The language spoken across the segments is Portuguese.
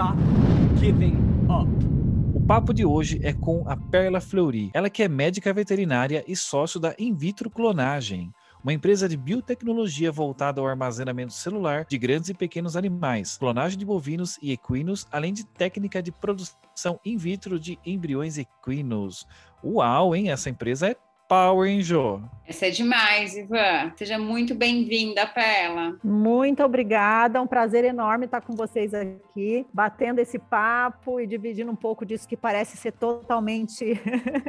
Stop Giving Up. O papo de hoje é com a Perla Fleury, ela que é médica veterinária e sócio da In Vitro Clonagem, uma empresa de biotecnologia voltada ao armazenamento celular de grandes e pequenos animais, clonagem de bovinos e equinos, além de técnica de produção in vitro de embriões equinos. Uau, hein? Essa empresa é Power, hein, Jô? Essa é demais, Ivan. Seja muito bem-vinda, Pela. Muito obrigada. É um prazer enorme estar com vocês aqui, batendo esse papo e dividindo um pouco disso que parece ser totalmente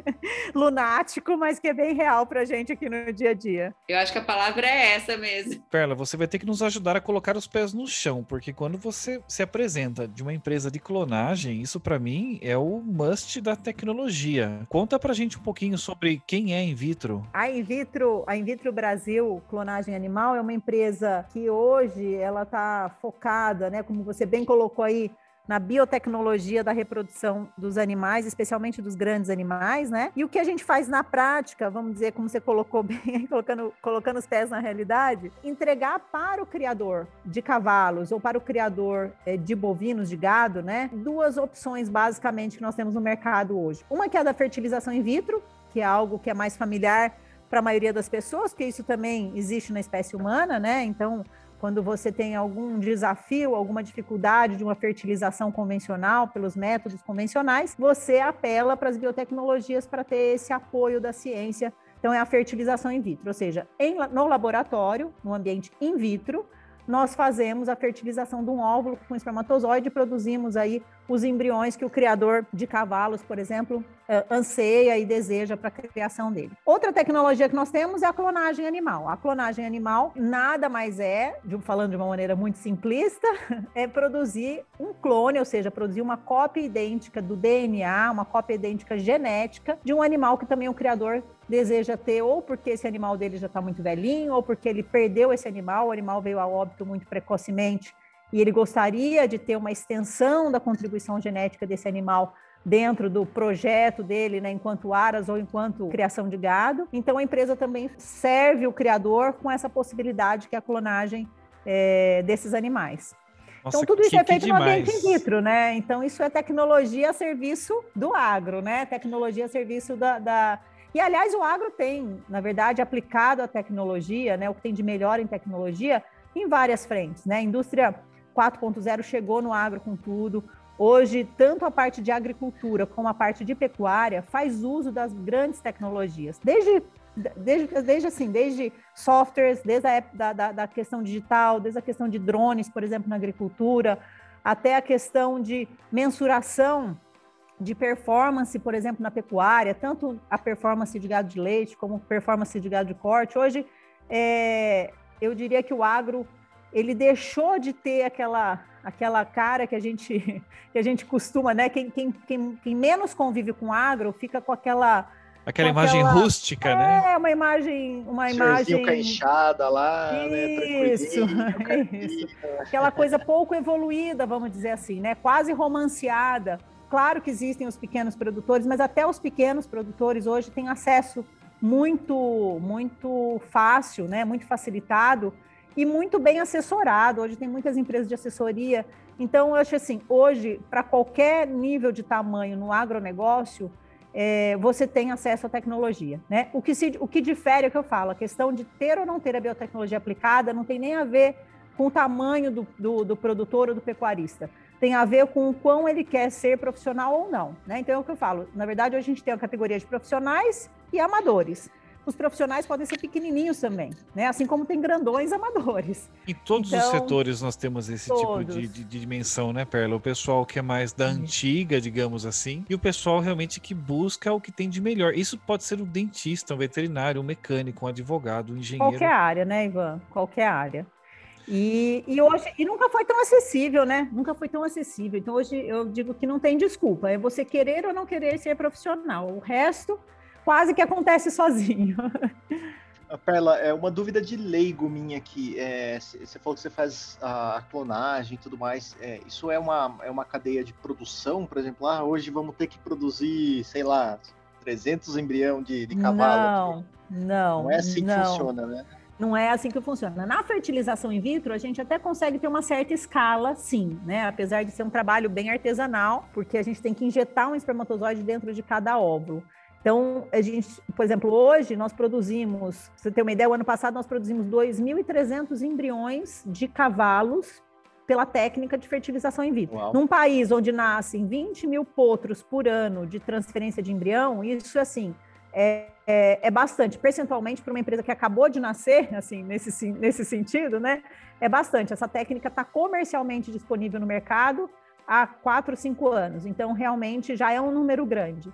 lunático, mas que é bem real para a gente aqui no dia a dia. Eu acho que a palavra é essa mesmo. Perla, você vai ter que nos ajudar a colocar os pés no chão, porque quando você se apresenta de uma empresa de clonagem, isso para mim é o must da tecnologia. Conta pra gente um pouquinho sobre quem é in vitro? A in vitro, a in vitro Brasil Clonagem Animal é uma empresa que hoje ela está focada, né, como você bem colocou aí, na biotecnologia da reprodução dos animais, especialmente dos grandes animais, né? E o que a gente faz na prática, vamos dizer, como você colocou bem, colocando, colocando os pés na realidade, entregar para o criador de cavalos ou para o criador é, de bovinos, de gado, né? Duas opções basicamente que nós temos no mercado hoje. Uma que é a da fertilização in vitro, que é algo que é mais familiar para a maioria das pessoas, porque isso também existe na espécie humana, né? Então, quando você tem algum desafio, alguma dificuldade de uma fertilização convencional pelos métodos convencionais, você apela para as biotecnologias para ter esse apoio da ciência. Então, é a fertilização in vitro, ou seja, em, no laboratório, no ambiente in vitro, nós fazemos a fertilização de um óvulo com espermatozoide e produzimos aí os embriões que o criador de cavalos, por exemplo, eh, anseia e deseja para a criação dele. Outra tecnologia que nós temos é a clonagem animal. A clonagem animal nada mais é, falando de uma maneira muito simplista, é produzir um clone, ou seja, produzir uma cópia idêntica do DNA, uma cópia idêntica genética de um animal que também o criador deseja ter, ou porque esse animal dele já está muito velhinho, ou porque ele perdeu esse animal, o animal veio a óbito muito precocemente e ele gostaria de ter uma extensão da contribuição genética desse animal dentro do projeto dele, né, enquanto aras ou enquanto criação de gado. Então a empresa também serve o criador com essa possibilidade que é a clonagem é, desses animais. Nossa, então tudo isso é feito no ambiente in vitro, né? Então isso é tecnologia a serviço do agro, né? Tecnologia a serviço da, da... E, aliás, o agro tem, na verdade, aplicado a tecnologia, né, o que tem de melhor em tecnologia, em várias frentes. Né? A indústria 4.0 chegou no agro com tudo. Hoje, tanto a parte de agricultura como a parte de pecuária faz uso das grandes tecnologias, desde, desde, desde assim, desde softwares, desde a da, da, da questão digital, desde a questão de drones, por exemplo, na agricultura, até a questão de mensuração de performance, por exemplo, na pecuária, tanto a performance de gado de leite como performance de gado de corte. Hoje, é, eu diria que o agro ele deixou de ter aquela aquela cara que a gente que a gente costuma, né? Quem, quem, quem, quem menos convive com agro fica com aquela Aquela imagem aquela, rústica, é, né? É, uma imagem, uma imagem. caixada lá, né, isso, né? Isso. Aquela coisa pouco evoluída, vamos dizer assim, né? Quase romanceada. Claro que existem os pequenos produtores, mas até os pequenos produtores hoje têm acesso muito, muito fácil, né? Muito facilitado e muito bem assessorado. Hoje tem muitas empresas de assessoria. Então, eu acho assim, hoje, para qualquer nível de tamanho no agronegócio, é, você tem acesso à tecnologia. Né? O, que se, o que difere é o que eu falo, a questão de ter ou não ter a biotecnologia aplicada não tem nem a ver com o tamanho do, do, do produtor ou do pecuarista. Tem a ver com o quão ele quer ser profissional ou não. Né? Então, é o que eu falo. Na verdade, hoje a gente tem a categoria de profissionais e amadores. os profissionais podem ser pequenininhos também, né? Assim como tem grandões amadores. Em todos então, os setores nós temos esse todos. tipo de, de, de, dimensão, né, Perla? O pessoal que é mais da antiga, digamos assim, e o pessoal realmente que busca o que tem de melhor. Isso pode ser um dentista, um veterinário, um mecânico, um advogado, um engenheiro. Qualquer área, né, Ivan? Qualquer área. E, e hoje e nunca foi tão acessível, né? Nunca foi tão acessível. Então hoje eu digo que não tem desculpa. É você querer ou não querer ser profissional. O resto quase que acontece sozinho. Perla, é uma dúvida de leigo minha aqui. É, você falou que você faz a clonagem e tudo mais. É, isso é uma, é uma cadeia de produção, por exemplo? Ah, hoje vamos ter que produzir, sei lá, 300 embrião de, de cavalo. Não, não. Não é assim não. que funciona, né? Não é assim que funciona. Na fertilização in vitro, a gente até consegue ter uma certa escala, sim, né? Apesar de ser um trabalho bem artesanal, porque a gente tem que injetar um espermatozoide dentro de cada óvulo. Então, a gente, por exemplo, hoje nós produzimos, pra você ter uma ideia, o ano passado nós produzimos 2.300 embriões de cavalos pela técnica de fertilização in vitro. Uau. Num país onde nascem 20 mil potros por ano de transferência de embrião, isso assim é, é, é bastante, percentualmente para uma empresa que acabou de nascer, assim, nesse, nesse sentido, né? É bastante. Essa técnica está comercialmente disponível no mercado há quatro, cinco anos, então realmente já é um número grande.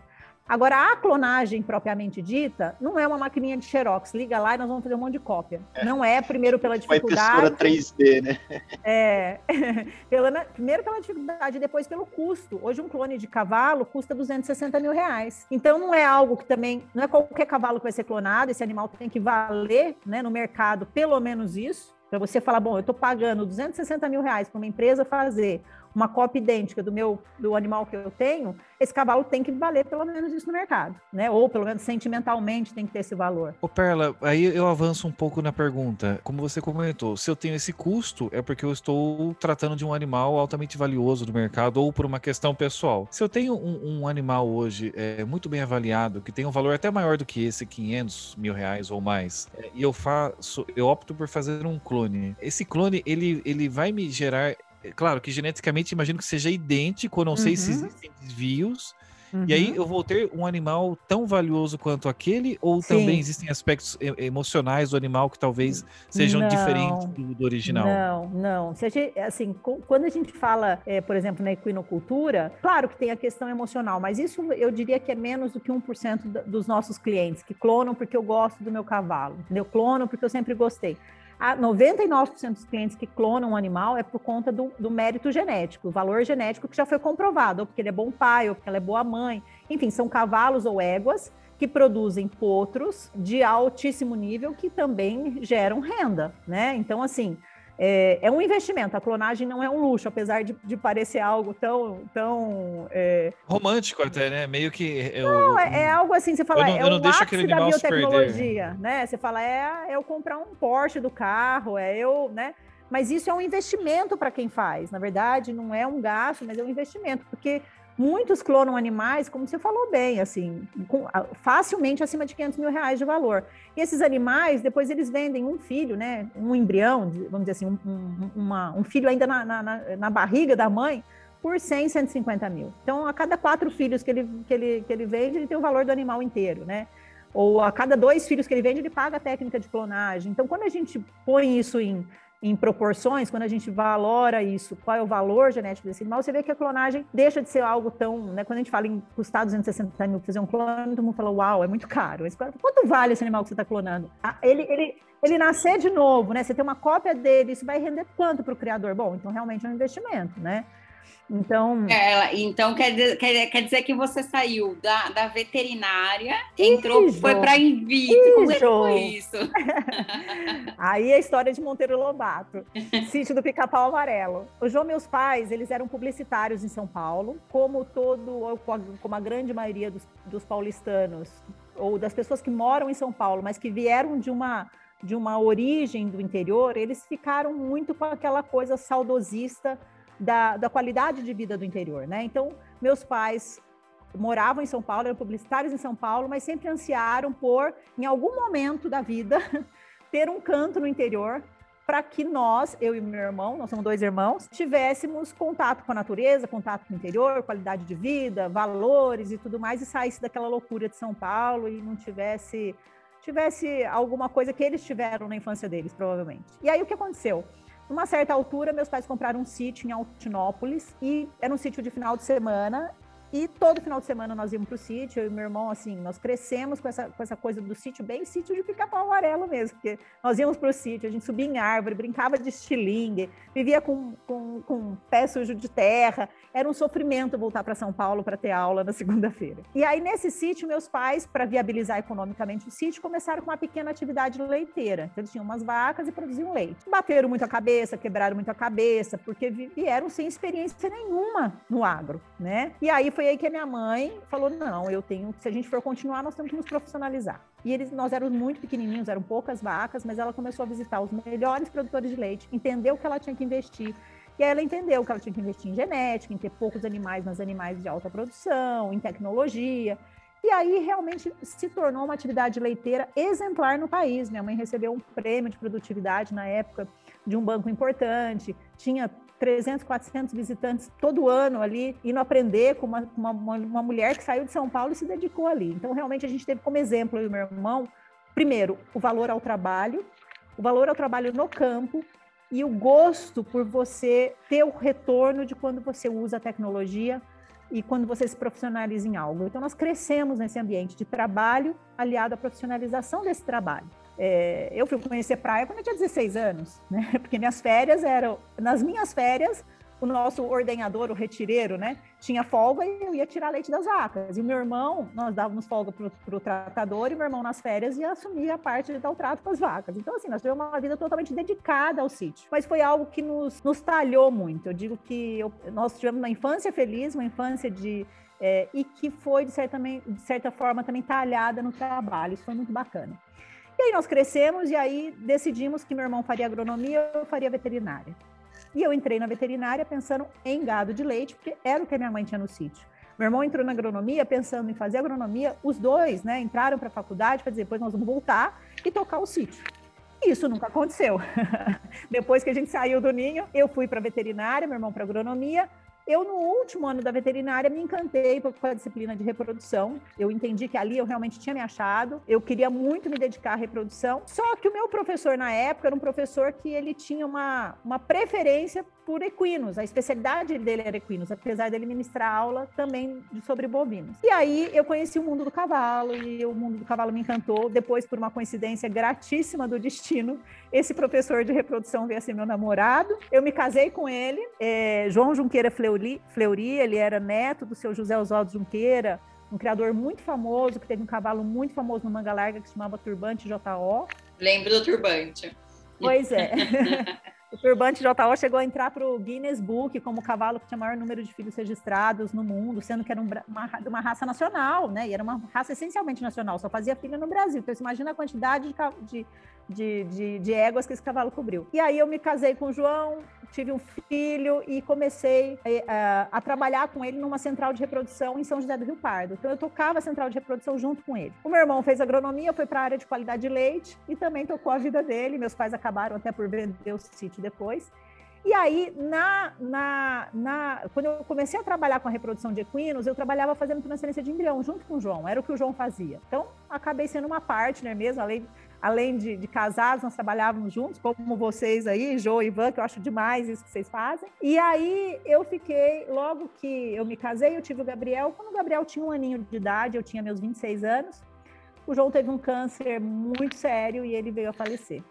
Agora, a clonagem propriamente dita não é uma maquininha de xerox. Liga lá e nós vamos fazer um monte de cópia. É. Não é, primeiro, pela dificuldade. Uma impressora 3D, né? É. pela, primeiro pela dificuldade e depois pelo custo. Hoje, um clone de cavalo custa 260 mil reais. Então, não é algo que também. Não é qualquer cavalo que vai ser clonado. Esse animal tem que valer né, no mercado pelo menos isso. Para você falar, bom, eu estou pagando 260 mil reais para uma empresa fazer uma cópia idêntica do meu do animal que eu tenho, esse cavalo tem que valer pelo menos isso no mercado, né? Ou pelo menos sentimentalmente tem que ter esse valor. Ô Perla, aí eu avanço um pouco na pergunta. Como você comentou, se eu tenho esse custo, é porque eu estou tratando de um animal altamente valioso do mercado ou por uma questão pessoal. Se eu tenho um, um animal hoje é, muito bem avaliado, que tem um valor até maior do que esse, 500 mil reais ou mais, é, e eu faço, eu opto por fazer um clone. Esse clone, ele, ele vai me gerar claro que geneticamente imagino que seja idêntico, não uhum. sei se uhum. existem desvios. Uhum. E aí uhum. eu vou ter um animal tão valioso quanto aquele, ou Sim. também existem aspectos emocionais do animal que talvez sejam não, diferentes do, do, original? Não, não. Se a gente, assim, quando a gente fala, é, por exemplo, na equinocultura, claro que tem a questão emocional, mas isso eu diria que é menos do que 1% dos nossos clientes que clonam porque eu gosto do meu cavalo, entendeu? Clonam porque eu sempre gostei a 99% dos clientes que clonam um animal é por conta do, do, mérito genético, o valor genético que já foi comprovado, ou porque ele é bom pai, ou porque ela é boa mãe. Enfim, são cavalos ou éguas que produzem potros de altíssimo nível que também geram renda, né? Então, assim, é, é, um investimento. A clonagem não é um luxo, apesar de, de parecer algo tão. tão é... Romântico até, né? Meio que. Eu, não, é, é, algo assim, você fala, não, é o ápice da biotecnologia, né? Você fala, é, é eu comprar um Porsche do carro, é eu, né? Mas isso é um investimento para quem faz. Na verdade, não é um gasto, mas é um investimento, porque Muitos clonam animais, como você falou bem, assim, com, facilmente acima de 500 mil reais de valor. E esses animais, depois eles vendem um filho, né, um embrião, vamos dizer assim, um, um, uma, um filho ainda na, na, na, barriga da mãe, por 100, 150 mil. Então, a cada quatro filhos que ele, que ele, que ele vende, ele tem o valor do animal inteiro, né? Ou a cada dois filhos que ele vende, ele paga a técnica de clonagem. Então, quando a gente põe isso em em proporções, quando a gente valora isso, qual é o valor genético desse animal, você vê que a clonagem deixa de ser algo tão, né? Quando a gente fala em custar 260 mil para fazer um clone, todo mundo fala, uau, é muito caro. Quanto vale esse animal que você está clonando? Ah, ele, ele, ele nascer de novo, né? Você tem uma cópia dele, isso vai render quanto para o criador? Bom, então realmente é um investimento, né? Então, é, então quer, dizer, quer, quer dizer que você saiu da, da veterinária, entrou, foi para in vitro. Como é foi isso? Aí a história de Monteiro Lobato, sítio do Pica-Pau Amarelo. O João, meus pais, eles eram publicitários em São Paulo, como todo, como a grande maioria dos, dos paulistanos ou das pessoas que moram em São Paulo, mas que vieram de uma de uma origem do interior, eles ficaram muito com aquela coisa saudosista da, da qualidade de vida do interior, né? Então, meus pais moravam em São Paulo, eram publicitários em São Paulo, mas sempre ansiaram por, em algum momento da vida, ter um canto no interior para que nós, eu e meu irmão, nós somos dois irmãos, tivéssemos contato com a natureza, contato com o interior, qualidade de vida, valores e tudo mais, e saísse daquela loucura de São Paulo e não tivesse tivesse alguma coisa que eles tiveram na infância deles, provavelmente. E aí o que aconteceu? Numa certa altura, meus pais compraram um sítio em Altinópolis e era um sítio de final de semana e todo final de semana nós íamos para o sítio, eu e meu irmão, assim, nós crescemos com essa, com essa coisa do sítio, bem sítio de pica-pau amarelo mesmo, porque nós íamos para o sítio, a gente subia em árvore, brincava de estilingue, vivia com, com, com pé sujo de terra, era um sofrimento voltar para São Paulo para ter aula na segunda-feira. E aí, nesse sítio, meus pais, para viabilizar economicamente o sítio, começaram com uma pequena atividade leiteira. Então, eles tinham umas vacas e produziam leite. Bateram muito a cabeça, quebraram muito a cabeça, porque vieram sem experiência nenhuma no agro, né? E aí foi aí que a minha mãe falou: não, eu tenho, se a gente for continuar, nós temos que nos profissionalizar. E eles, nós éramos muito pequenininhos, eram poucas vacas, mas ela começou a visitar os melhores produtores de leite, entendeu que ela tinha que investir. E aí ela entendeu que ela tinha que investir em genética, em ter poucos animais, mas animais de alta produção, em tecnologia. E aí realmente se tornou uma atividade leiteira exemplar no país. Minha mãe recebeu um prêmio de produtividade na época de um banco importante, tinha 300, 400 visitantes todo ano ali, indo aprender com uma, uma, uma mulher que saiu de São Paulo e se dedicou ali. Então, realmente, a gente teve como exemplo, eu e meu irmão, primeiro, o valor ao trabalho, o valor ao trabalho no campo e o gosto por você ter o retorno de quando você usa a tecnologia e quando você se profissionaliza em algo. Então, nós crescemos nesse ambiente de trabalho aliado à profissionalização desse trabalho. É, eu fui conhecer praia quando eu tinha 16 anos, né? Porque minhas férias eram. Nas minhas férias, o nosso ordenhador, o retireiro, né, tinha folga e eu ia tirar leite das vacas. E o meu irmão, nós dávamos folga para o tratador e meu irmão nas férias ia assumir a parte de dar o trato para as vacas. Então, assim, nós tivemos uma vida totalmente dedicada ao sítio. Mas foi algo que nos, nos talhou muito. Eu digo que eu, nós tivemos uma infância feliz, uma infância de. É, e que foi, de certa, de certa forma, também talhada no trabalho. Isso foi muito bacana. E aí nós crescemos e aí decidimos que meu irmão faria agronomia, eu faria veterinária. E eu entrei na veterinária pensando em gado de leite, porque era o que a minha mãe tinha no sítio. Meu irmão entrou na agronomia pensando em fazer agronomia, os dois, né, entraram para a faculdade para dizer, depois nós vamos voltar e tocar o sítio. Isso nunca aconteceu. Depois que a gente saiu do ninho, eu fui para veterinária, meu irmão para agronomia, eu, no último ano da veterinária, me encantei com a disciplina de reprodução. Eu entendi que ali eu realmente tinha me achado. Eu queria muito me dedicar à reprodução. Só que o meu professor na época era um professor que ele tinha uma, uma preferência por equinos. A especialidade dele era equinos, apesar dele ministrar aula também sobre bovinos. E aí eu conheci o mundo do cavalo e o mundo do cavalo me encantou. Depois, por uma coincidência gratíssima do destino, esse professor de reprodução veio a ser meu namorado. Eu me casei com ele, é, João Junqueira Fleury, Fleury, ele era neto do seu José Oswaldo Junqueira, um criador muito famoso, que teve um cavalo muito famoso no Manga Larga, que se chamava Turbante JO. Lembro do Turbante. Pois é. O turbante JO chegou a entrar para o Guinness Book como o cavalo que tinha maior número de filhos registrados no mundo, sendo que era um, uma, uma, raça nacional, né? E era uma raça essencialmente nacional, só fazia filho no Brasil. Então, você imagina a quantidade de, de, de, de éguas que esse cavalo cobriu. E aí eu me casei com o João, tive um filho e comecei a, a, a, trabalhar com ele numa central de reprodução em São José do Rio Pardo. Então eu tocava a central de reprodução junto com ele. O meu irmão fez agronomia, foi para a área de qualidade de leite e também tocou a vida dele. Meus pais acabaram até por vender o sítio depois. E aí, na, na, na, quando eu comecei a trabalhar com a reprodução de equinos, eu trabalhava fazendo transferência de embrião junto com o João, era o que o João fazia. Então, acabei sendo uma partner mesmo, além além de, de casados, nós trabalhávamos juntos, como vocês aí, Jo e Ivan, que eu acho demais isso que vocês fazem. E aí eu fiquei, logo que eu me casei, eu tive o Gabriel. Quando o Gabriel tinha um aninho de idade, eu tinha meus 26 anos, o João teve um câncer muito sério e ele veio a falecer.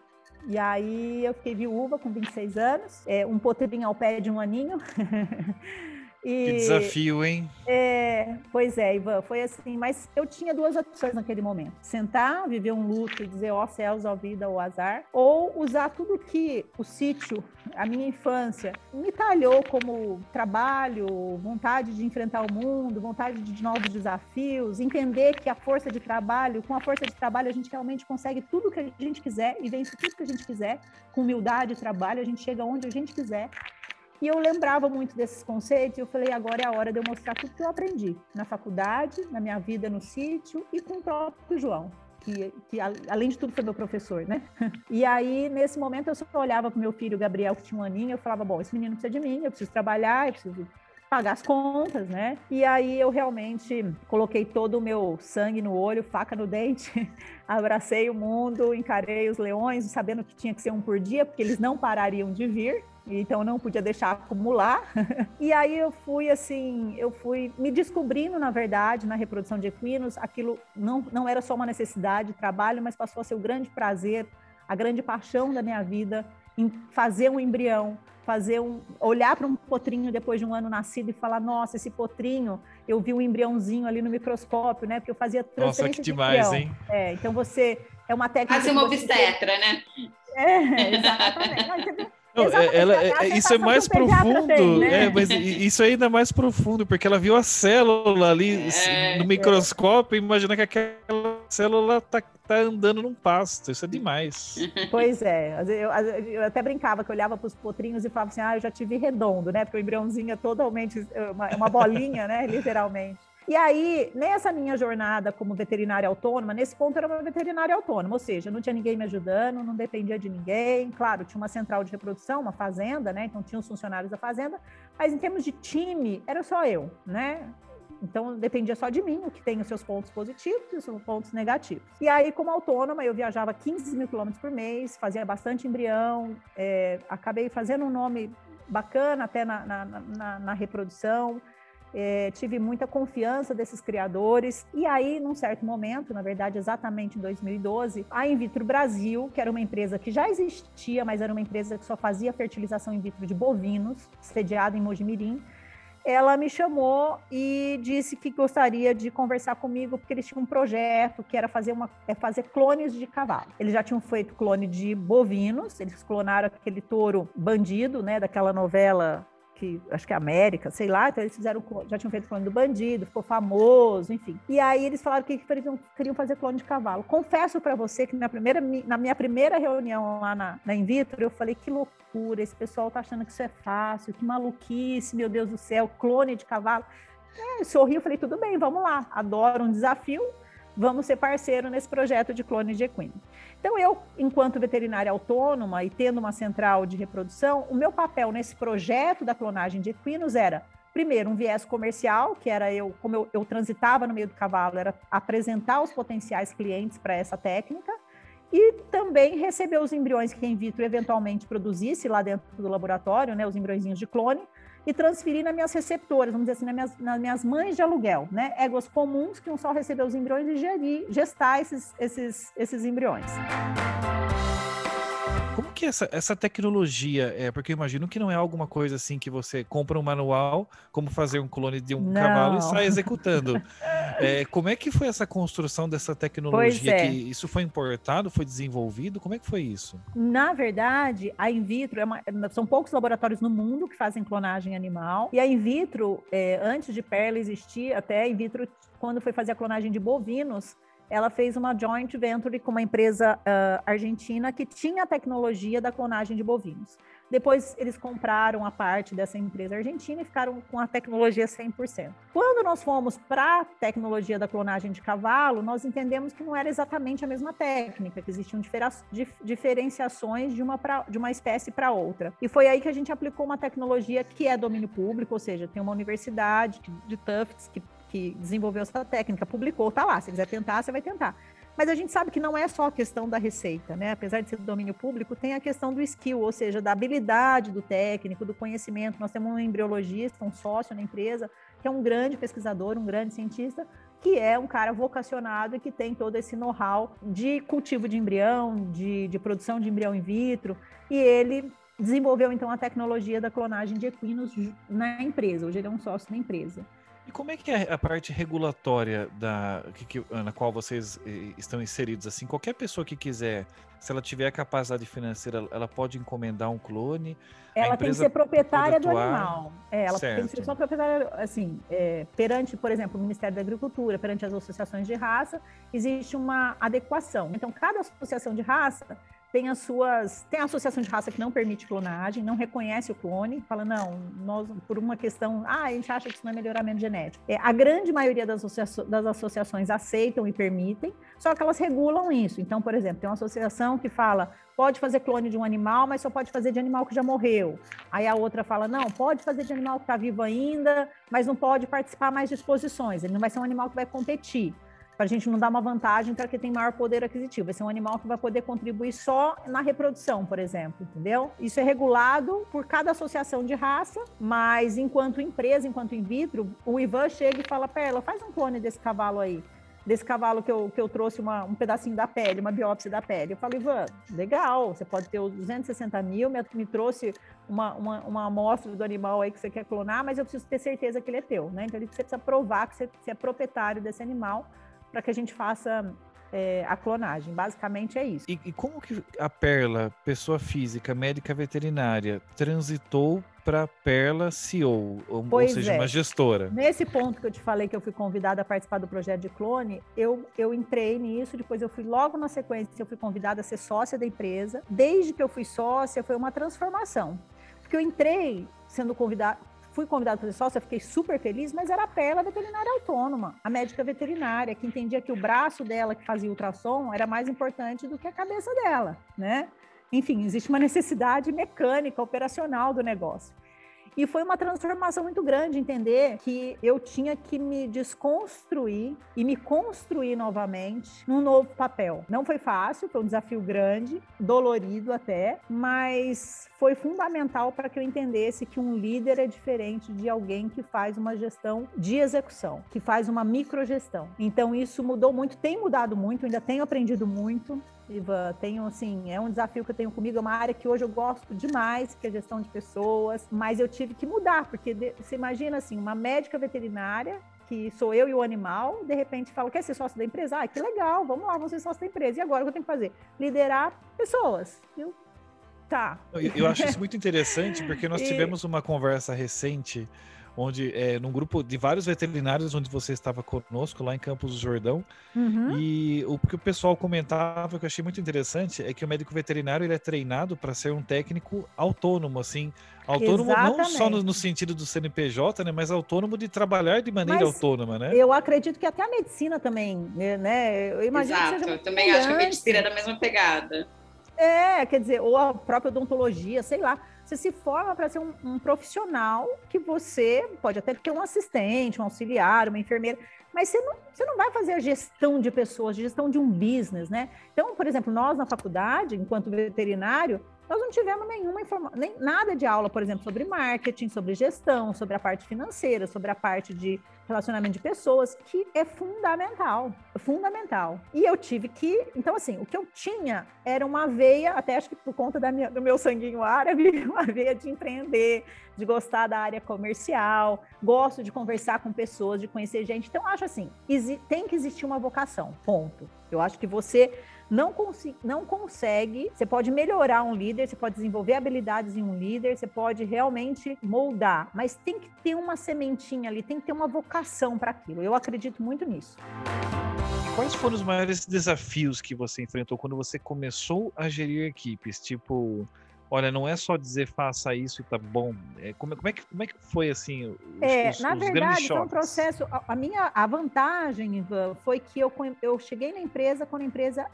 E aí eu fiquei viúva com 26 anos, é, um potrinho ao pé de um aninho. E, que desafio, hein? É, pois é, Ivan, foi assim, mas eu tinha duas opções naquele momento: sentar, viver um luto e dizer, ó oh, céus, ó vida, ou azar, ou usar tudo que o sítio, a minha infância, me talhou como trabalho, vontade de enfrentar o mundo, vontade de novos desafios, entender que a força de trabalho, com a força de trabalho, a gente realmente consegue tudo que a gente quiser e vence tudo que a gente quiser, com humildade e trabalho, a gente chega onde a gente quiser. E eu lembrava muito desses conceitos e eu falei, agora é a hora de eu mostrar tudo que eu aprendi na faculdade, na minha vida no sítio e com o próprio João. Que, que, além de tudo foi meu professor, né? E aí, nesse momento, eu só olhava para meu filho Gabriel, que tinha um aninho, eu falava, bom, esse menino precisa de mim, eu preciso trabalhar, eu preciso pagar as contas, né? E aí eu realmente coloquei todo o meu sangue no olho, faca no dente, abracei o mundo, encarei os leões, sabendo que tinha que ser um por dia, porque eles não parariam de vir então não podia deixar acumular. e aí eu fui assim, eu fui me descobrindo, na verdade, na reprodução de equinos, aquilo não, não era só uma necessidade de trabalho, mas passou a ser o grande prazer, a grande paixão da minha vida em fazer um embrião, fazer um olhar para um potrinho depois de um ano nascido e falar, nossa, esse potrinho, eu vi um embriãozinho ali no microscópio, né? Porque eu fazia transferência Nossa, que demais, de hein? É, então você é uma técnica. Fazer uma obstetra, você... né? É, exatamente. Não, é, ela, é, é isso é mais profundo, tem, né? é, mas isso é ainda mais profundo, porque ela viu a célula ali é, no microscópio e imagina que aquela célula tá, tá andando num pasto, isso é demais. Pois é, eu, eu até brincava que eu olhava para os potrinhos e falava assim, ah, eu já tive redondo, né, porque o embriãozinho é totalmente uma, uma bolinha, né, literalmente. E aí, nessa minha jornada como veterinária autônoma, nesse ponto era uma veterinária autônoma, ou seja, não tinha ninguém me ajudando, não dependia de ninguém. Claro, tinha uma central de reprodução, uma fazenda, né? Então tinha os funcionários da fazenda, mas em termos de time, era só eu, né? Então dependia só de mim, o que tem os seus pontos positivos e os seus pontos negativos. E aí, como autônoma, eu viajava 15 mil quilômetros por mês, fazia bastante embrião, é, acabei fazendo um nome bacana até na, na, na, na reprodução é, tive muita confiança desses criadores. E aí, num certo momento, na verdade, exatamente em 2012, a Invitro Brasil, que era uma empresa que já existia, mas era uma empresa que só fazia fertilização in vitro de bovinos, sediada em Mojimirim, ela me chamou e disse que gostaria de conversar comigo porque eles tinham um projeto que era fazer uma é fazer clones de cavalo. Eles já tinham feito clone de bovinos, eles clonaram aquele touro bandido, né, daquela novela que acho que é América, sei lá, então eles fizeram, já tinham feito clone do bandido, ficou famoso, enfim. E aí eles falaram que queriam, fazer clone de cavalo. Confesso para você que na, primeira, na minha primeira reunião lá na, na In Vitro, eu falei que loucura, esse pessoal tá achando que isso é fácil, que maluquice, meu Deus do céu, clone de cavalo. É, sorri, eu falei, tudo bem, vamos lá, adoro um desafio, vamos ser parceiro nesse projeto de clone de equino. Então, eu, enquanto veterinária autônoma e tendo uma central de reprodução, o meu papel nesse projeto da clonagem de equinos era, primeiro, um viés comercial, que era eu, como eu, eu transitava no meio do cavalo, era apresentar os potenciais clientes para essa técnica, e também receber os embriões que a in vitro eventualmente produzisse lá dentro do laboratório, né, os embriõezinhos de clone, e transferir nas minhas receptoras, vamos dizer assim, nas minhas, nas minhas mães de aluguel, né? Éguas comuns que iam só receber os embriões e gerir, gestar esses, esses, esses embriões. Como que essa, essa tecnologia é? Porque eu imagino que não é alguma coisa assim que você compra um manual, como fazer um clone de um não. cavalo e sai executando. é, como é que foi essa construção dessa tecnologia? É. Que isso foi importado, foi desenvolvido? Como é que foi isso? Na verdade, a in vitro é uma, são poucos laboratórios no mundo que fazem clonagem animal. E a in vitro, é, antes de Perla existir, até a in vitro, quando foi fazer a clonagem de bovinos, ela fez uma joint venture com uma empresa uh, argentina que tinha a tecnologia da clonagem de bovinos. Depois eles compraram a parte dessa empresa argentina e ficaram com a tecnologia 100%. Quando nós fomos para a tecnologia da clonagem de cavalo, nós entendemos que não era exatamente a mesma técnica, que existiam diferenciações de uma, pra, de uma espécie para outra. E foi aí que a gente aplicou uma tecnologia que é domínio público, ou seja, tem uma universidade de Tufts que que desenvolveu essa técnica, publicou, tá lá. Se quiser tentar, você vai tentar. Mas a gente sabe que não é só a questão da receita, né? Apesar de ser do domínio público, tem a questão do skill, ou seja, da habilidade do técnico, do conhecimento. Nós temos um embriologista, um sócio na empresa, que é um grande pesquisador, um grande cientista, que é um cara vocacionado e que tem todo esse know-how de cultivo de embrião, de, de produção de embrião in vitro, e ele desenvolveu então a tecnologia da clonagem de equinos na empresa. Hoje ele é um sócio da empresa. E como é que é a parte regulatória da, que, que, na qual vocês eh, estão inseridos? Assim, qualquer pessoa que quiser, se ela tiver capacidade financeira, ela pode encomendar um clone? Ela tem que ser proprietária do animal. É, ela certo. tem que ser só proprietária, assim, é, perante, por exemplo, o Ministério da Agricultura, perante as associações de raça, existe uma adequação. Então, cada associação de raça tem as suas. Tem a associação de raça que não permite clonagem, não reconhece o clone, fala, não, nós, por uma questão, ah, a gente acha que isso não é melhoramento genético. É, a grande maioria das, associa das associações aceitam e permitem, só que elas regulam isso. Então, por exemplo, tem uma associação que fala, pode fazer clone de um animal, mas só pode fazer de animal que já morreu. Aí a outra fala, não, pode fazer de animal que está vivo ainda, mas não pode participar mais de exposições. Ele não vai ser um animal que vai competir para a gente não dar uma vantagem para quem tem maior poder aquisitivo. Vai ser um animal que vai poder contribuir só na reprodução, por exemplo, entendeu? Isso é regulado por cada associação de raça, mas enquanto empresa, enquanto in vitro, o Ivan chega e fala, Perla, faz um clone desse cavalo aí desse cavalo que eu, que eu trouxe uma, um pedacinho da pele, uma biópsia da pele. Eu falei, Ivan, legal, você pode ter os 260 mil, me, me trouxe uma, uma, uma, amostra do animal aí que você quer clonar, mas eu preciso ter certeza que ele é teu, né? Então, você precisa provar que você, você é proprietário desse animal para que a gente faça é, a clonagem. Basicamente é isso. E, e, como que a Perla, pessoa física, médica veterinária, transitou para Perla CEO, ou, ou seja, é. uma gestora? Nesse ponto que eu te falei que eu fui convidada a participar do projeto de clone, eu, eu entrei nisso, depois eu fui logo na sequência, eu fui convidada a ser sócia da empresa. Desde que eu fui sócia, foi uma transformação. Porque eu entrei sendo convidada, fui convidada para ser sócia, fiquei super feliz, mas era a Perla veterinária autônoma, a médica veterinária, que entendia que o braço dela que fazia ultrassom era mais importante do que a cabeça dela, né? Enfim, existe uma necessidade mecânica, operacional do negócio. E foi uma transformação muito grande entender que eu tinha que me desconstruir e me construir novamente num novo papel. Não foi fácil, foi um desafio grande, dolorido até, mas foi fundamental para que eu entendesse que um líder é diferente de alguém que faz uma gestão de execução, que faz uma microgestão. Então isso mudou muito, tem mudado muito, ainda tenho aprendido muito. Ivan, tenho assim, é um desafio que eu tenho comigo, é uma área que hoje eu gosto demais, que é gestão de pessoas, mas eu tive que mudar, porque de, você imagina assim, uma médica veterinária que sou eu e o animal, de repente fala, quer ser sócio da empresa? Ah, que legal, vamos lá, vamos ser sócio da empresa. E agora o que eu tenho que fazer? Liderar pessoas. Eu, tá. Eu, eu acho isso muito interessante, porque nós e... tivemos uma conversa recente onde é, num grupo de vários veterinários onde você estava conosco lá em Campos do Jordão uhum. e o que o pessoal comentava que eu achei muito interessante é que o médico veterinário ele é treinado para ser um técnico autônomo assim autônomo Exatamente. não só no, no, sentido do CNPJ né mas autônomo de trabalhar de maneira mas autônoma né eu acredito que até a medicina também né eu imagino Exato. que seja eu também acho que a medicina é da mesma pegada é, quer dizer, ou a própria odontologia, sei lá. Você se forma para ser um, um, profissional que você pode até ter um assistente, um auxiliar, uma enfermeira, mas você não, você não vai fazer a gestão de pessoas, gestão de um business, né? Então, por exemplo, nós na faculdade, enquanto veterinário, nós não tivemos nenhuma informação, nem nada de aula, por exemplo, sobre marketing, sobre gestão, sobre a parte financeira, sobre a parte de relacionamento de pessoas, que é fundamental, fundamental. E eu tive que, então assim, o que eu tinha era uma veia, até acho que por conta da minha, do meu sanguinho árabe, uma veia de empreender, de gostar da área comercial, gosto de conversar com pessoas, de conhecer gente. Então acho assim, tem que existir uma vocação, ponto. Eu acho que você não, não consegue. Você pode melhorar um líder, você pode desenvolver habilidades em um líder, você pode realmente moldar, mas tem que ter uma sementinha ali, tem que ter uma vocação para aquilo. Eu acredito muito nisso. Quais foram os maiores desafios que você enfrentou quando você começou a gerir equipes? Tipo, olha, não é só dizer faça isso e tá bom. É, como, como, é que, como é que foi assim? Os, é, os, na os verdade, foi um processo. A, a, minha a vantagem, Ivan, foi que eu, eu cheguei na empresa quando a empresa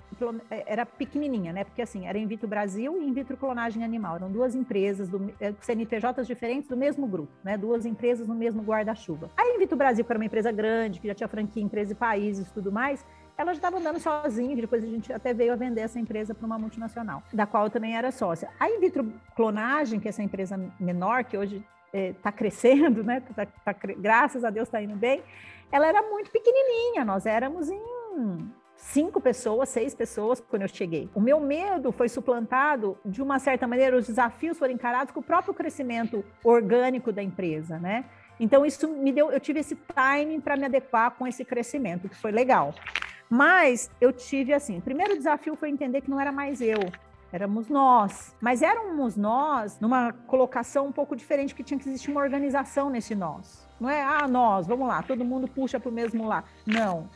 é, era pequenininha, né? Porque assim, era In Vitro Brasil e In Vitro Clonagem Animal. Eram duas empresas, do, é, CNPJs diferentes do mesmo grupo, né? Duas empresas no mesmo guarda-chuva. A In Vitro Brasil, que era uma empresa grande, que já tinha franquia em 13 países e tudo mais, ela já estava andando sozinha, depois a gente até veio a vender essa empresa para uma multinacional, da qual eu também era sócia. A In Vitro Clonagem, que é essa empresa menor, que hoje está é, crescendo, né? Tá, tá, graças a Deus está indo bem, ela era muito pequenininha, nós éramos em cinco pessoas, seis pessoas quando eu cheguei. O meu medo foi suplantado, de uma certa maneira, os desafios foram encarados com o próprio crescimento orgânico da empresa, né? Então isso me deu, eu tive esse timing para me adequar com esse crescimento, que foi legal. Mas eu tive assim, o primeiro desafio foi entender que não era mais eu, éramos nós. Mas éramos nós numa colocação um pouco diferente, que tinha que existir uma organização nesse nós. Não é, ah, nós, vamos lá, todo mundo puxa para o mesmo lado. Não.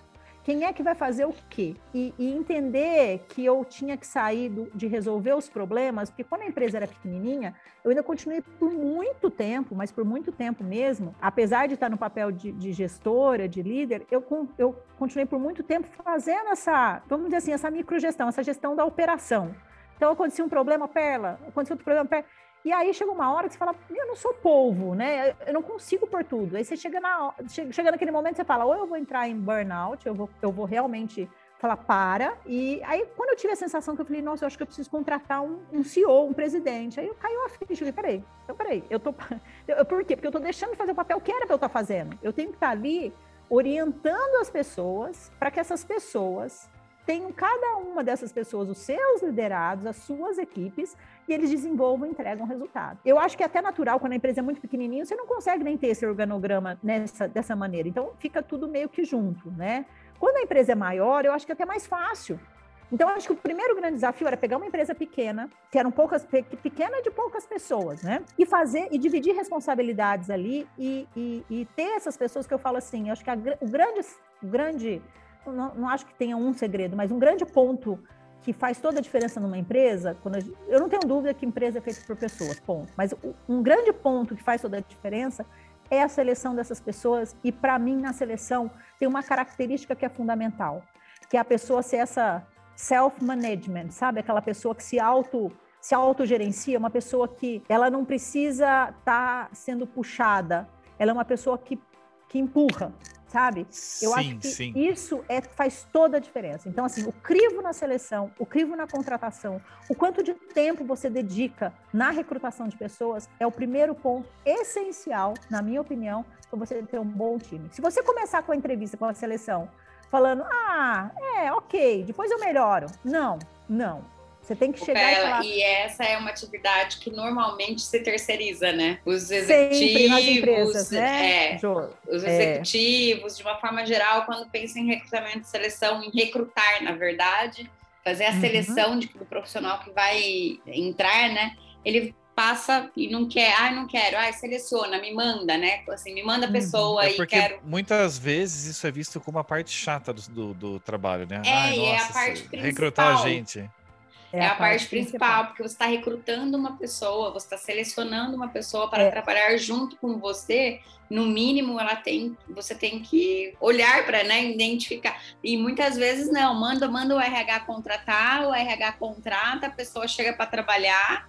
Quem é que vai fazer o quê? E, e entender que eu tinha que sair de resolver os problemas, porque quando a empresa era pequenininha, eu ainda continuei por muito tempo, mas por muito tempo mesmo, apesar de estar no papel de, de gestora, de líder, eu, eu continuei por muito tempo fazendo essa, vamos dizer assim, essa microgestão, essa gestão da operação. Então, acontecia um problema, perla, aconteceu outro problema, perla. E aí chega uma hora que você fala, eu não sou polvo, né? Eu não consigo por tudo. Aí você chega, na, chega naquele momento você fala, ou eu vou entrar em burnout, eu vou, eu vou realmente falar, para. E aí, quando eu tive a sensação que eu falei, nossa, eu acho que eu preciso contratar um, um CEO, um presidente. Aí eu caiu a ficha, eu falei, peraí, então peraí, eu tô. Eu, por quê? Porque eu tô deixando de fazer o papel que era para eu estar tá fazendo. Eu tenho que estar tá ali orientando as pessoas para que essas pessoas tenham cada uma dessas pessoas os seus liderados, as suas equipes, e eles desenvolvam e entregam resultado. Eu acho que é até natural, quando a empresa é muito pequenininha, você não consegue nem ter esse organograma nessa, dessa maneira. Então, fica tudo meio que junto, né? Quando a empresa é maior, eu acho que é até mais fácil. Então, acho que o primeiro grande desafio era pegar uma empresa pequena, que eram poucas, pequena de poucas pessoas, né? E fazer e dividir responsabilidades ali e, e, e ter essas pessoas que eu falo assim, acho que a, o grande, o grande não, não acho que tenha um segredo, mas um grande ponto que faz toda a diferença numa empresa, quando eu, eu não tenho dúvida que empresa é feita por pessoas, ponto. Mas um grande ponto que faz toda a diferença é a seleção dessas pessoas, e para mim, na seleção, tem uma característica que é fundamental, que é a pessoa ser essa self-management, sabe? Aquela pessoa que se auto se autogerencia, uma pessoa que ela não precisa estar tá sendo puxada, ela é uma pessoa que, que empurra, sabe? Eu sim, acho que sim. isso é, faz toda a diferença. Então, assim, o crivo na seleção, o crivo na contratação, o quanto de tempo você dedica na recrutação de pessoas é o primeiro ponto essencial, na minha opinião, para você ter um bom time. Se você começar com a entrevista com a seleção falando, ah, é, ok, depois eu melhoro. Não, não. Você tem que chegar e falar... E essa é uma atividade que normalmente se terceiriza, né? Os executivos, empresas, né? É, os é. executivos, é. de uma forma geral, quando pensam em recrutamento e seleção, em recrutar, na verdade, fazer a uhum. seleção de, do profissional que vai entrar, né? Ele passa e não quer, ai, ah, não quero, ai, seleciona, me manda, né? Assim, me manda a uhum. pessoa é e quero. Muitas vezes isso é visto como a parte chata do, do, do trabalho, né? É, ai, nossa, é a parte principal. Recrutar a gente. É, é a, a, parte, parte principal, principal, porque você está recrutando uma pessoa, você está selecionando uma pessoa para é. trabalhar junto com você. No mínimo, ela tem, você tem que olhar para, né, identificar. E muitas vezes não, manda, manda o RH contratar, o RH contrata, a pessoa chega para trabalhar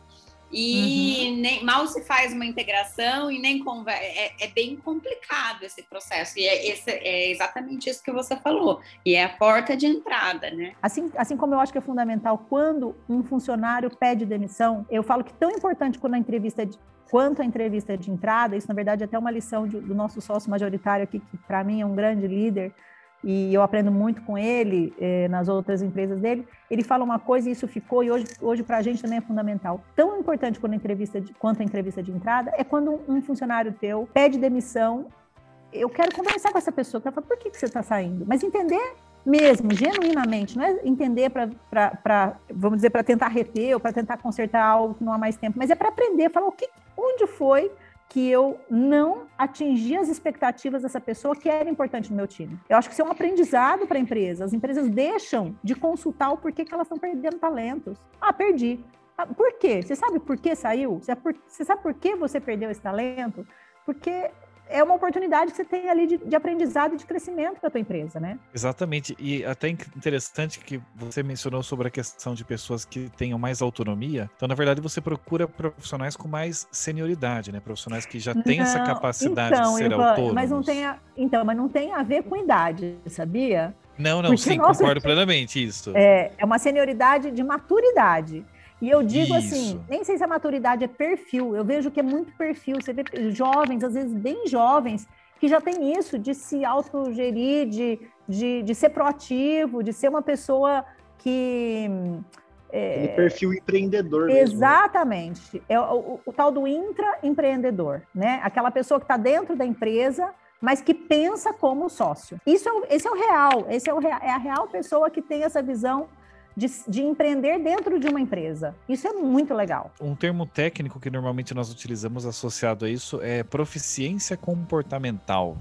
e uhum. nem, mal se faz uma integração e nem conversa. É, é, bem complicado esse processo. E é, esse, é, exatamente isso que você falou. E é a porta de entrada, né? Assim, assim como eu acho que é fundamental quando um funcionário pede demissão, eu falo que tão importante quando a entrevista de, quanto a entrevista de entrada, isso na verdade é até uma lição de, do nosso sócio majoritário aqui, que para mim é um grande líder e eu aprendo muito com ele eh, nas outras empresas dele. Ele fala uma coisa e isso ficou, e hoje, hoje para a gente também é fundamental. Tão importante quanto a entrevista de, quanto a entrevista de entrada é quando um, funcionário teu pede demissão. Eu quero conversar com essa pessoa, quero falar, por que, que você está saindo? Mas entender mesmo, genuinamente, não é entender para, vamos dizer, para tentar reter ou para tentar consertar algo que não há mais tempo, mas é para aprender, falar o que, onde foi que eu não atingi as expectativas dessa pessoa que era importante no meu time. Eu acho que isso é um aprendizado para a empresa. As empresas deixam de consultar o porquê que elas estão perdendo talentos. Ah, perdi. Ah, por quê? Você sabe por que saiu? Você sabe por que você perdeu esse talento? Porque é uma oportunidade que você tem ali de, de aprendizado e de crescimento para a tua empresa, né? Exatamente. E até interessante que você mencionou sobre a questão de pessoas que tenham mais autonomia. Então, na verdade, você procura profissionais com mais senioridade, né? Profissionais que já têm essa capacidade então, de ser eu, autônomos. Mas não tem a, então, mas não tem a ver com idade, sabia? Não, não, Porque, sim, nossa, concordo plenamente isso. É, é uma senioridade de maturidade. E eu digo assim, Isso. assim, nem sei se a maturidade é perfil, eu vejo que é muito perfil. Você vê jovens, às vezes bem jovens, que já tem isso de se autogerir, de, de, de ser proativo, de ser uma pessoa que. É, perfil empreendedor. Exatamente. Mesmo. É o, o, o, tal do intraempreendedor, né? Aquela pessoa que está dentro da empresa, mas que pensa como sócio. Isso é, esse é o real, esse é, o, é a real pessoa que tem essa visão de, de, empreender dentro de uma empresa. Isso é muito legal. Um termo técnico que normalmente nós utilizamos associado a isso é proficiência comportamental.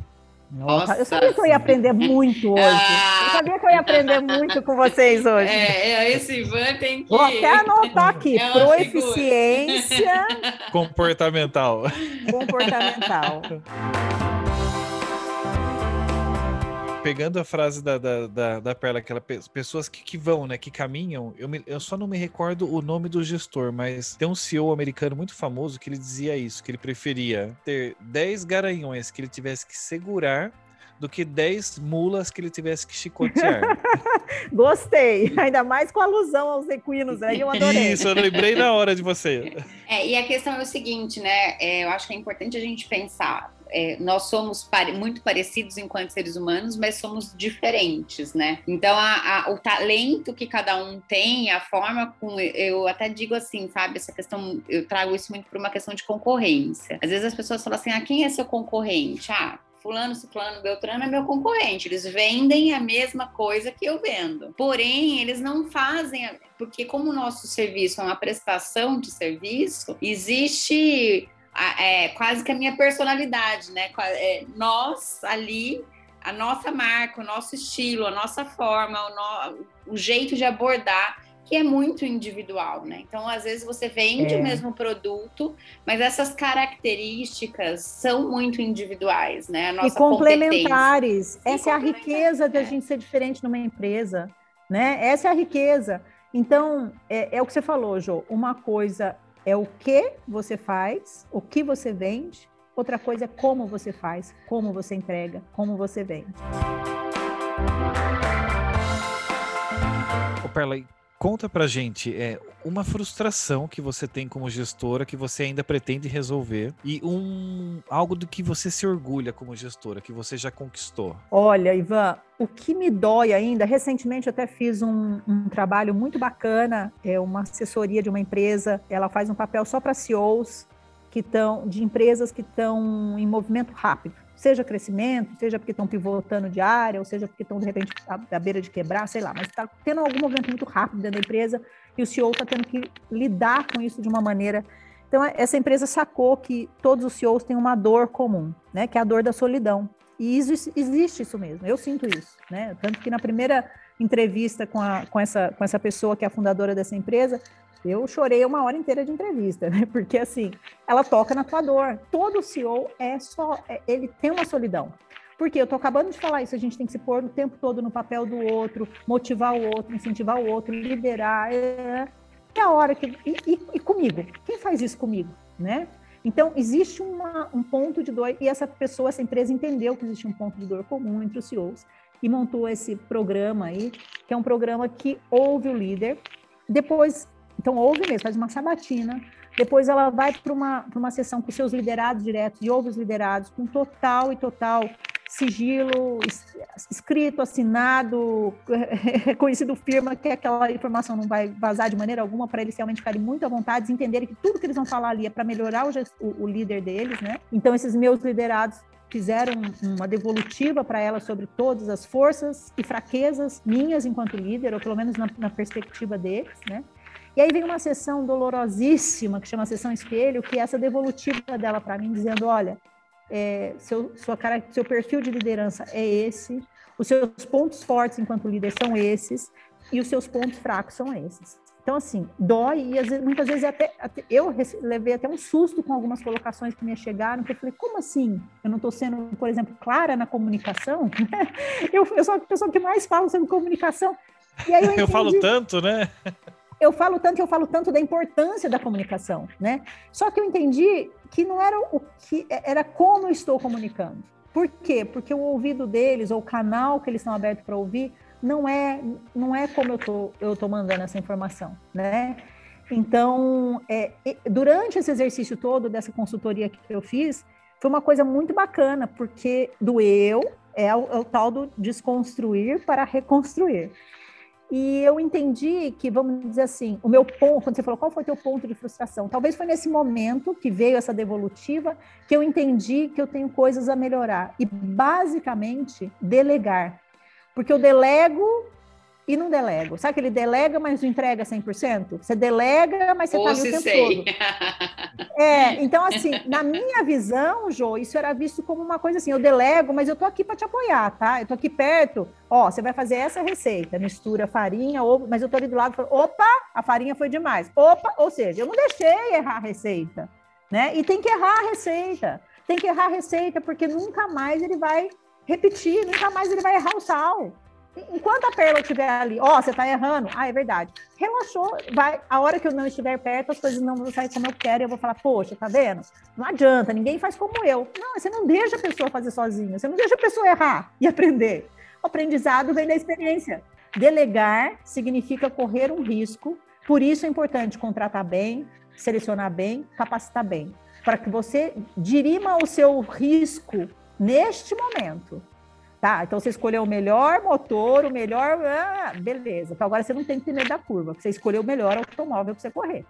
Nossa, eu sabia que eu ia aprender muito hoje. Ah. Eu sabia que eu ia aprender muito com vocês hoje. É, é esse Ivan tem que. Vou até anotar aqui: é proeficiência. Comportamental. Comportamental. Pegando a frase da, da, da, da Perla, aquela pessoas que, que vão, né, que caminham, eu, me, eu só não me recordo o nome do gestor, mas tem um CEO americano muito famoso que ele dizia isso, que ele preferia ter 10 garanhões que ele tivesse que segurar do que 10 mulas que ele tivesse que chicotear. Gostei, ainda mais com alusão aos equinos aí, eu adorei. Isso, eu lembrei na hora de você. É, e a questão é o seguinte, né? É, eu acho que é importante a gente pensar é, nós somos pare muito parecidos enquanto seres humanos, mas somos diferentes, né? Então, a, a, o talento que cada um tem, a forma com. Eu até digo assim, sabe? Essa questão, eu trago isso muito para uma questão de concorrência. Às vezes as pessoas falam assim: ah, quem é seu concorrente? Ah, fulano, ciclano, beltrano é meu concorrente. Eles vendem a mesma coisa que eu vendo. Porém, eles não fazem, porque como o nosso serviço é uma prestação de serviço, existe é, quase que a minha personalidade, né? É, nós ali, a nossa marca, o nosso estilo, a nossa forma, o, no, o jeito de abordar que é muito individual, né? Então, às vezes você vende é. o mesmo produto, mas essas características são muito individuais, né? e complementares. Essa é a riqueza de a gente ser diferente numa empresa, né? Essa é a riqueza. Então, é, é o que você falou, Jô. Uma coisa é o que você faz, o que você vende. Outra coisa é como você faz, como você entrega, como você vende. Ô Perla, conta pra gente é, uma frustração que você tem como gestora que você ainda pretende resolver e um algo do que você se orgulha como gestora, que você já conquistou. Olha, Ivan, o que me dói ainda, recentemente eu até fiz um, um trabalho muito bacana, é uma assessoria de uma empresa, ela faz um papel só para CEOs que estão de empresas que estão em movimento rápido seja crescimento, seja porque estão pivotando de área, ou seja porque estão, de repente, à, à beira de quebrar, sei lá, mas está tendo algum movimento muito rápido dentro da empresa e o CEO está tendo que lidar com isso de uma maneira. Então, essa empresa sacou que todos os CEOs têm uma dor comum, né, que é a dor da solidão. E isso, existe isso mesmo, eu sinto isso, né? Tanto que na primeira entrevista com, a, com, essa, com essa pessoa que é a fundadora dessa empresa, eu chorei uma hora inteira de entrevista, né? Porque assim, ela toca na tua dor. Todo CEO é só, é, ele tem uma solidão. Porque eu tô acabando de falar isso, a gente tem que se pôr o tempo todo no papel do outro, motivar o outro, incentivar o outro, liderar. É, é a hora que. E, e, e, comigo? Quem faz isso comigo? Né? Então, existe uma, um ponto de dor, e essa pessoa, essa empresa entendeu que existe um ponto de dor comum entre os CEOs e montou esse programa aí, que é um programa que ouve o líder, depois então, ouve mesmo, faz uma sabatina. Depois ela vai para uma, uma sessão com seus liderados diretos e ouve os liderados com total e total sigilo, escrito, assinado, reconhecido firma, que aquela informação não vai vazar de maneira alguma para eles realmente ficarem muito à vontade, entenderem que tudo que eles vão falar ali é para melhorar o, o, líder deles, né? Então, esses meus liderados fizeram uma devolutiva para ela sobre todas as forças e fraquezas minhas enquanto líder, ou pelo menos na, na perspectiva deles, né? E aí vem uma sessão dolorosíssima, que chama a sessão espelho, que é essa devolutiva dela para mim, dizendo: olha, é, seu, sua cara, seu perfil de liderança é esse, os seus pontos fortes enquanto líder são esses, e os seus pontos fracos são esses. Então, assim, dói, e vezes, muitas vezes até, até, eu levei até um susto com algumas colocações que me chegaram, porque eu falei, como assim? Eu não estou sendo, por exemplo, clara na comunicação? eu, eu sou a pessoa que mais fala sobre comunicação. E aí eu, eu falo tanto, né? eu falo tanto, eu falo tanto da importância da comunicação, né? Só que eu entendi que não era o que era como eu estou comunicando. Por quê? Porque o ouvido deles ou o canal que eles estão abertos para ouvir não é não é como eu tô eu tô mandando essa informação, né? Então, é, durante esse exercício todo dessa consultoria que eu fiz, foi uma coisa muito bacana, porque do eu é o, é o tal do desconstruir para reconstruir. E eu entendi que, vamos dizer assim, o meu ponto, quando você falou qual foi o teu ponto de frustração, talvez foi nesse momento que veio essa devolutiva que eu entendi que eu tenho coisas a melhorar. E basicamente, delegar. Porque eu delego e não delego. Sabe que ele delega, mas não entrega 100%? Você delega, mas você está ali o tempo sei. todo. É, então, assim, na minha visão, Jô, isso era visto como uma coisa assim, eu delego, mas eu tô aqui para te apoiar, tá? Eu tô aqui perto, ó, você vai fazer essa receita, mistura farinha, ovo, mas eu tô ali do lado, falo, opa, a farinha foi demais. Opa, ou seja, eu não deixei errar a receita, né? E tem que errar a receita. Tem que errar a receita, porque nunca mais ele vai repetir, nunca mais ele vai errar o sal. Enquanto a Perla estiver ali, ó, oh, você está errando. Ah, é verdade. Relaxou, vai. A hora que eu não estiver perto, as coisas não vão sair como eu quero. E eu vou falar, poxa, tá vendo? Não adianta, ninguém faz como eu. Não, você não deixa a pessoa fazer sozinha. Você não deixa a pessoa errar e aprender. O aprendizado vem da experiência. Delegar significa correr um risco. Por isso é importante contratar bem, selecionar bem, capacitar bem. Para que você dirima o seu risco neste momento Tá, então você escolheu o melhor motor, o melhor. Ah, beleza. Então agora você não tem que ter medo da curva, você escolheu o melhor automóvel para você correr.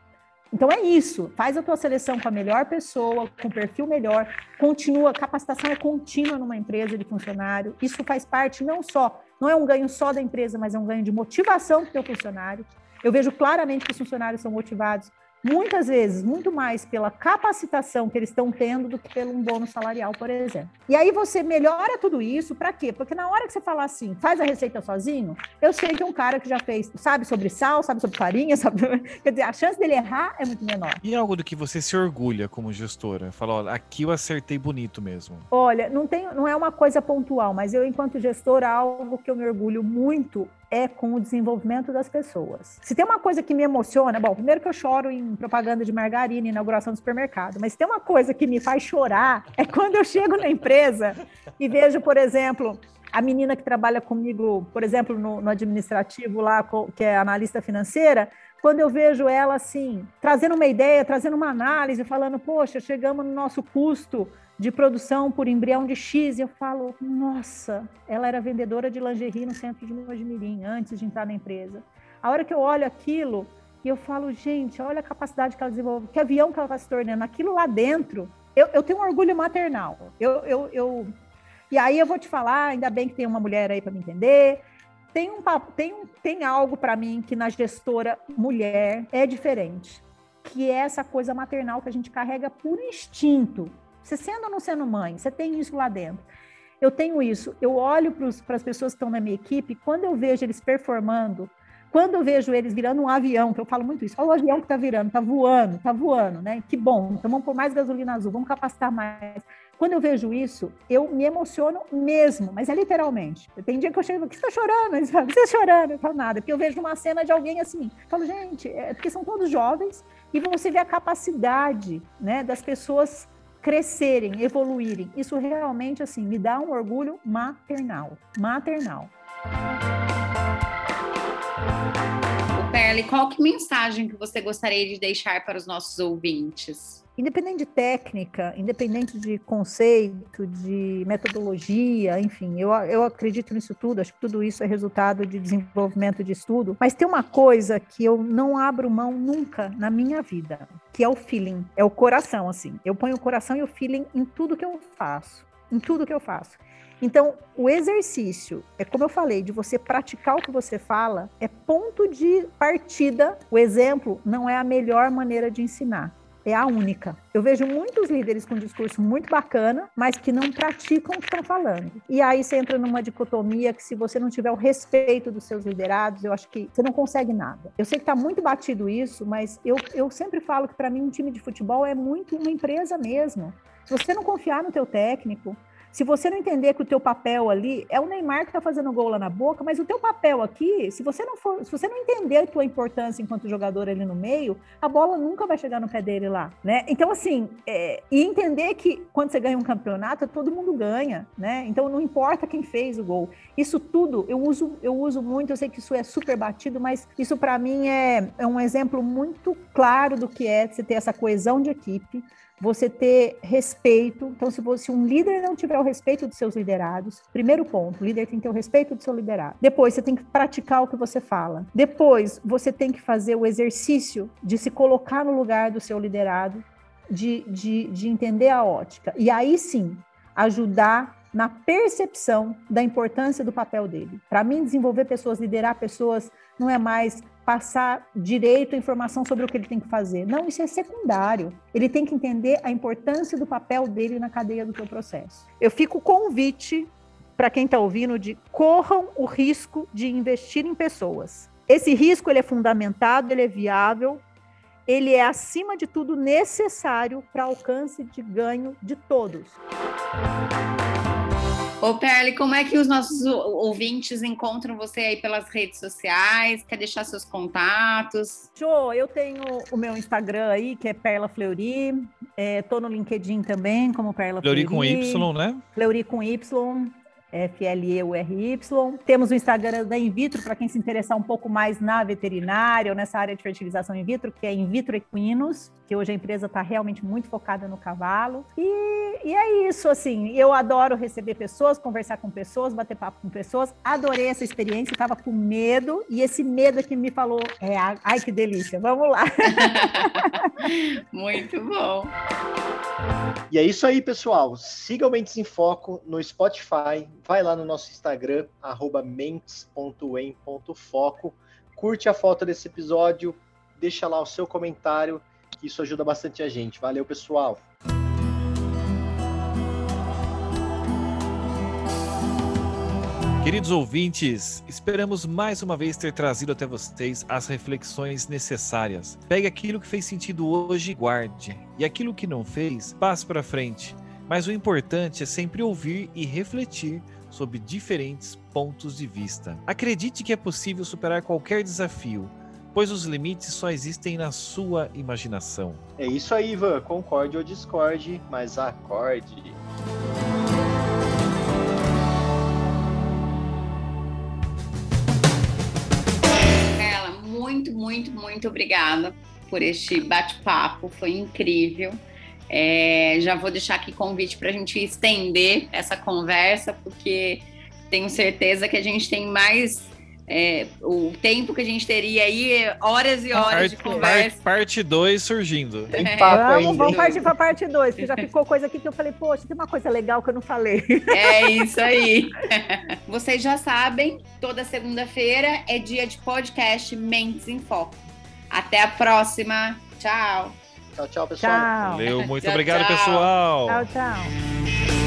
Então é isso. Faz a tua seleção com a melhor pessoa, com o perfil melhor. Continua, capacitação é contínua numa empresa de funcionário. Isso faz parte não só, não é um ganho só da empresa, mas é um ganho de motivação para o teu funcionário. Eu vejo claramente que os funcionários são motivados muitas vezes muito mais pela capacitação que eles estão tendo do que pelo um bônus salarial, por exemplo. E aí você melhora tudo isso para quê? Porque na hora que você falar assim, faz a receita sozinho, eu sei que um cara que já fez, sabe sobre sal, sabe sobre farinha, sabe, quer dizer, a chance dele errar é muito menor. E algo do que você se orgulha como gestora? Fala, olha, aqui eu acertei bonito mesmo. Olha, não tem, não é uma coisa pontual, mas eu enquanto gestora algo que eu me orgulho muito é com o desenvolvimento das pessoas. Se tem uma coisa que me emociona, bom, primeiro que eu choro em propaganda de margarina, inauguração do supermercado, mas se tem uma coisa que me faz chorar é quando eu chego na empresa e vejo, por exemplo, a menina que trabalha comigo, por exemplo, no, no administrativo lá, que é analista financeira, quando eu vejo ela assim, trazendo uma ideia, trazendo uma análise, falando, poxa, chegamos no nosso custo de produção por embrião de X, e eu falo, nossa, ela era vendedora de lingerie no centro de Mojimirim, antes de entrar na empresa. A hora que eu olho aquilo, e eu falo, gente, olha a capacidade que ela desenvolveu, que avião que ela está se tornando, aquilo lá dentro, eu, eu tenho um orgulho maternal. Eu, eu, eu, E aí eu vou te falar, ainda bem que tem uma mulher aí para me entender, tem, um, tem, um, tem algo para mim que na gestora mulher é diferente, que é essa coisa maternal que a gente carrega por instinto. Você sendo ou não sendo mãe, você tem isso lá dentro. Eu tenho isso. Eu olho para as pessoas que estão na minha equipe, quando eu vejo eles performando, quando eu vejo eles virando um avião, que eu falo muito isso, olha o avião que está virando, está voando, está voando, né? Que bom, então vamos pôr mais gasolina azul, vamos capacitar mais. Quando eu vejo isso, eu me emociono mesmo, mas é literalmente. Tem dia que eu chego, o que você está chorando? Você está chorando? Eu falo nada, porque eu vejo uma cena de alguém assim. Eu falo, gente, é porque são todos jovens e você vê a capacidade né, das pessoas crescerem, evoluírem. Isso realmente assim me dá um orgulho maternal, maternal. Perle, qual que mensagem que você gostaria de deixar para os nossos ouvintes? Independente de técnica, independente de conceito, de metodologia, enfim, eu, eu acredito nisso tudo, acho que tudo isso é resultado de desenvolvimento de estudo, mas tem uma coisa que eu não abro mão nunca na minha vida, que é o feeling, é o coração, assim. Eu ponho o coração e o feeling em tudo que eu faço, em tudo que eu faço. Então, o exercício, é como eu falei, de você praticar o que você fala, é ponto de partida. O exemplo não é a melhor maneira de ensinar é a única. Eu vejo muitos líderes com discurso muito bacana, mas que não praticam o que estão falando. E aí você entra numa dicotomia que se você não tiver o respeito dos seus liderados, eu acho que você não consegue nada. Eu sei que está muito batido isso, mas eu, eu sempre falo que para mim um time de futebol é muito uma empresa mesmo. Se você não confiar no teu técnico, se você não entender que o teu papel ali é o Neymar que está fazendo gol lá na boca, mas o teu papel aqui, se você não for, se você não entender a tua importância enquanto jogador ali no meio, a bola nunca vai chegar no pé dele lá, né? Então assim, é, e entender que quando você ganha um campeonato, todo mundo ganha, né? Então não importa quem fez o gol. Isso tudo eu uso, eu uso muito. Eu sei que isso é super batido, mas isso para mim é, é um exemplo muito claro do que é você ter essa coesão de equipe você ter respeito. Então, se, você, se um líder não tiver o respeito dos seus liderados, primeiro ponto, o líder tem que ter o respeito do seu liderado. Depois, você tem que praticar o que você fala. Depois, você tem que fazer o exercício de se colocar no lugar do seu liderado, de, de, de entender a ótica. E aí sim, ajudar na percepção da importância do papel dele. Para mim, desenvolver pessoas, liderar pessoas, não é mais passar direito a informação sobre o que ele tem que fazer. Não, isso é secundário. Ele tem que entender a importância do papel dele na cadeia do teu processo. Eu fico convite para quem está ouvindo de corram o risco de investir em pessoas. Esse risco ele é fundamentado, ele é viável, ele é acima de tudo necessário para alcance de ganho de todos. Ô, Perle, como é que os nossos ouvintes encontram você aí pelas redes sociais? Quer deixar seus contatos? Jô, eu tenho o meu Instagram aí, que é Perla Fleury. Estou é, no LinkedIn também, como Perla Fleury. Fleury com Y, né? Fleury com Y. F-L-E-U-R-Y. Temos o Instagram da Invitro, para quem se interessar um pouco mais na veterinária ou nessa área de fertilização in vitro, que é Invitro Equinos, que hoje a empresa está realmente muito focada no cavalo. E, e, é isso, assim, eu adoro receber pessoas, conversar com pessoas, bater papo com pessoas. Adorei essa experiência, estava com medo, e esse medo que me falou, é, ai que delícia, vamos lá. muito bom. E é isso aí, pessoal. Siga o Mentes em Foco no Spotify, vai lá no nosso Instagram, mentes.em.foco, curte a foto desse episódio, deixa lá o seu comentário, que isso ajuda bastante a gente. Valeu, pessoal! Queridos ouvintes, esperamos mais uma vez ter trazido até vocês as reflexões necessárias. Pegue aquilo que fez sentido hoje e guarde, e aquilo que não fez, passe para frente. Mas o importante é sempre ouvir e refletir sobre diferentes pontos de vista. Acredite que é possível superar qualquer desafio, pois os limites só existem na sua imaginação. É isso aí, Ivan. Concorde ou discorde, mas acorde. Ela, muito, muito, muito obrigada por este bate-papo. Foi incrível. É, já vou deixar aqui convite para a gente estender essa conversa, porque tenho certeza que a gente tem mais. É, o tempo que a gente teria aí, é horas e horas parte, de conversa. Parte 2 surgindo. Tem é. papo vamos, ainda. vamos partir para a parte 2, que já ficou coisa aqui que eu falei, poxa, tem uma coisa legal que eu não falei. É isso aí. Vocês já sabem, toda segunda-feira é dia de podcast Mentes em Foco. Até a próxima. Tchau. Tchau, tchau, pessoal. Tchau. Valeu, muito tchau, obrigado, tchau. pessoal. Tchau, tchau.